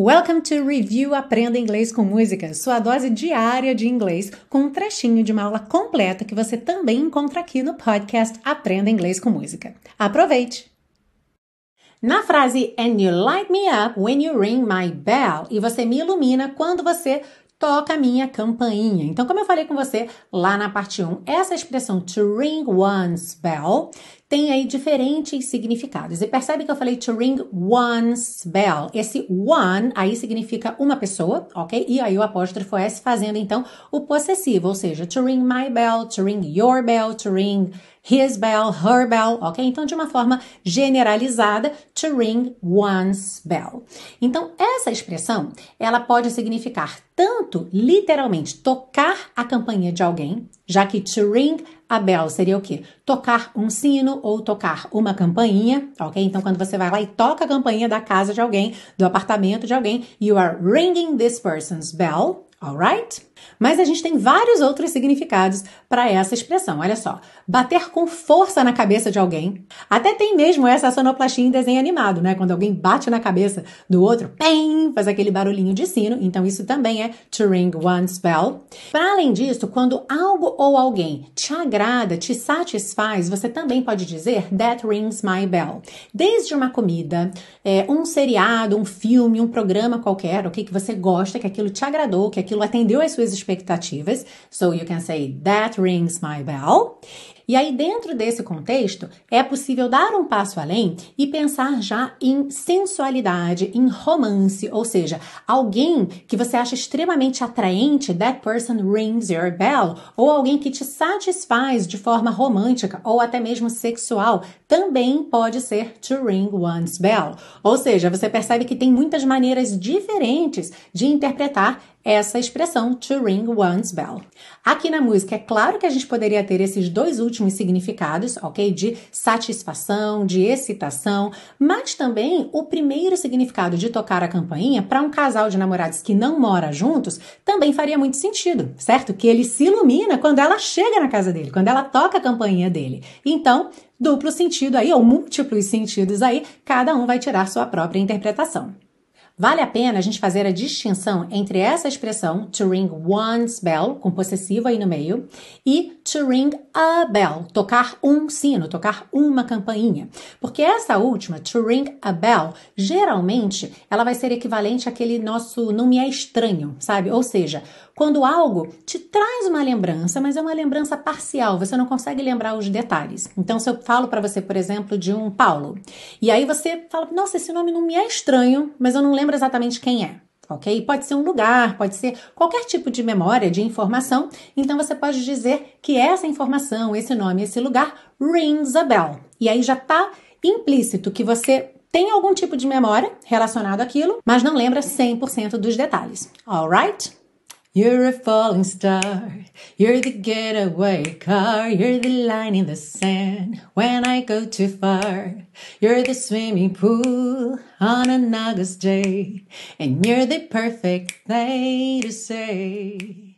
Welcome to Review Aprenda Inglês com Música, sua dose diária de inglês, com um trechinho de uma aula completa que você também encontra aqui no podcast Aprenda Inglês com Música. Aproveite! Na frase And you light me up when you ring my bell, e você me ilumina quando você toca a minha campainha. Então, como eu falei com você lá na parte 1, essa expressão to ring one's bell tem aí diferentes significados. E percebe que eu falei to ring one's bell. Esse one aí significa uma pessoa, ok? E aí o apóstrofo S fazendo então o possessivo, ou seja, to ring my bell, to ring your bell, to ring his bell, her bell, ok? Então, de uma forma generalizada, to ring one's bell. Então, essa expressão, ela pode significar tanto literalmente tocar a campainha de alguém, já que to ring a bell seria o quê? Tocar um sino ou tocar uma campainha, ok? Então, quando você vai lá e toca a campainha da casa de alguém, do apartamento de alguém, you are ringing this person's bell, alright? Mas a gente tem vários outros significados para essa expressão. Olha só, bater com força na cabeça de alguém. Até tem mesmo essa sonoplastia em desenho animado, né? Quando alguém bate na cabeça do outro, pem, faz aquele barulhinho de sino. Então isso também é to ring one's bell. Para além disso, quando algo ou alguém te agrada, te satisfaz, você também pode dizer that rings my bell. Desde uma comida, é, um seriado, um filme, um programa qualquer, o okay, que você gosta, que aquilo te agradou, que aquilo atendeu às suas suas expectativas. So you can say that rings my bell. E aí, dentro desse contexto, é possível dar um passo além e pensar já em sensualidade, em romance, ou seja, alguém que você acha extremamente atraente, that person rings your bell, ou alguém que te satisfaz de forma romântica ou até mesmo sexual, também pode ser to ring one's bell. Ou seja, você percebe que tem muitas maneiras diferentes de interpretar essa expressão to ring one's bell. Aqui na música, é claro que a gente poderia ter esses dois últimos significados, ok? De satisfação, de excitação, mas também o primeiro significado de tocar a campainha para um casal de namorados que não mora juntos também faria muito sentido, certo? Que ele se ilumina quando ela chega na casa dele, quando ela toca a campainha dele. Então, duplo sentido aí, ou múltiplos sentidos aí, cada um vai tirar sua própria interpretação. Vale a pena a gente fazer a distinção entre essa expressão to ring one's bell, com possessivo aí no meio, e to ring a bell, tocar um sino, tocar uma campainha. Porque essa última, to ring a bell, geralmente ela vai ser equivalente àquele nosso não me é estranho, sabe? Ou seja, quando algo te traz uma lembrança, mas é uma lembrança parcial, você não consegue lembrar os detalhes. Então, se eu falo para você, por exemplo, de um Paulo, e aí você fala, nossa, esse nome não me é estranho, mas eu não lembro exatamente quem é. Ok? Pode ser um lugar, pode ser qualquer tipo de memória, de informação. Então você pode dizer que essa informação, esse nome, esse lugar rings a bell. E aí já está implícito que você tem algum tipo de memória relacionado àquilo, mas não lembra 100% dos detalhes. Alright? You're a falling star. You're the getaway car. You're the line in the sand when I go too far. You're the swimming pool on an August day. And you're the perfect thing to say.